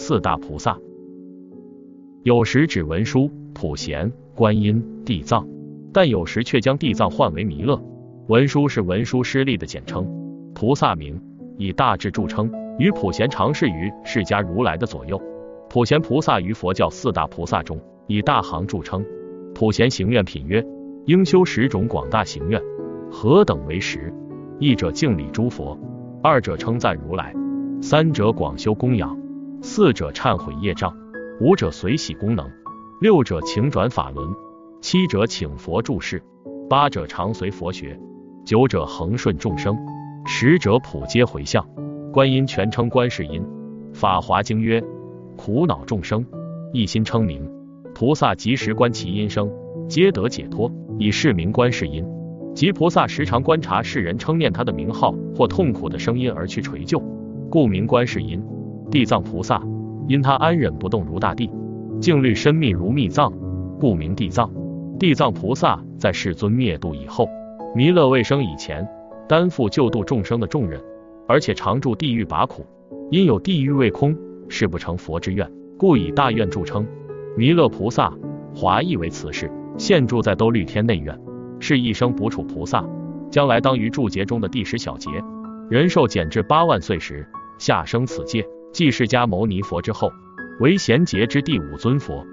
四大菩萨。有时指文殊、普贤、观音、地藏，但有时却将地藏换为弥勒。文殊是文殊师利的简称，菩萨名以大智著称，与普贤常侍于释迦如来的左右。普贤菩萨于佛教四大菩萨中以大行著称。普贤行愿品曰：应修十种广大行愿，何等为十？一者敬礼诸佛，二者称赞如来，三者广修供养，四者忏悔业障，五者随喜功能，六者请转法轮，七者请佛注释，八者常随佛学，九者恒顺众生，十者普皆回向。观音全称观世音，法华经曰：苦恼众生一心称名。菩萨即时观其音声，皆得解脱，以是名观世音。即菩萨时常观察世人称念他的名号或痛苦的声音而去垂救，故名观世音。地藏菩萨因他安忍不动如大地，静虑深密如密藏，故名地藏。地藏菩萨在世尊灭度以后，弥勒未生以前，担负救度众生的重任，而且常住地狱拔苦，因有地狱未空，誓不成佛之愿，故以大愿著称。弥勒菩萨，华译为慈氏，现住在兜率天内院，是一生补处菩萨，将来当于注劫中的第十小劫。人寿减至八万岁时，下生此界，继释迦牟尼佛之后，为贤劫之第五尊佛。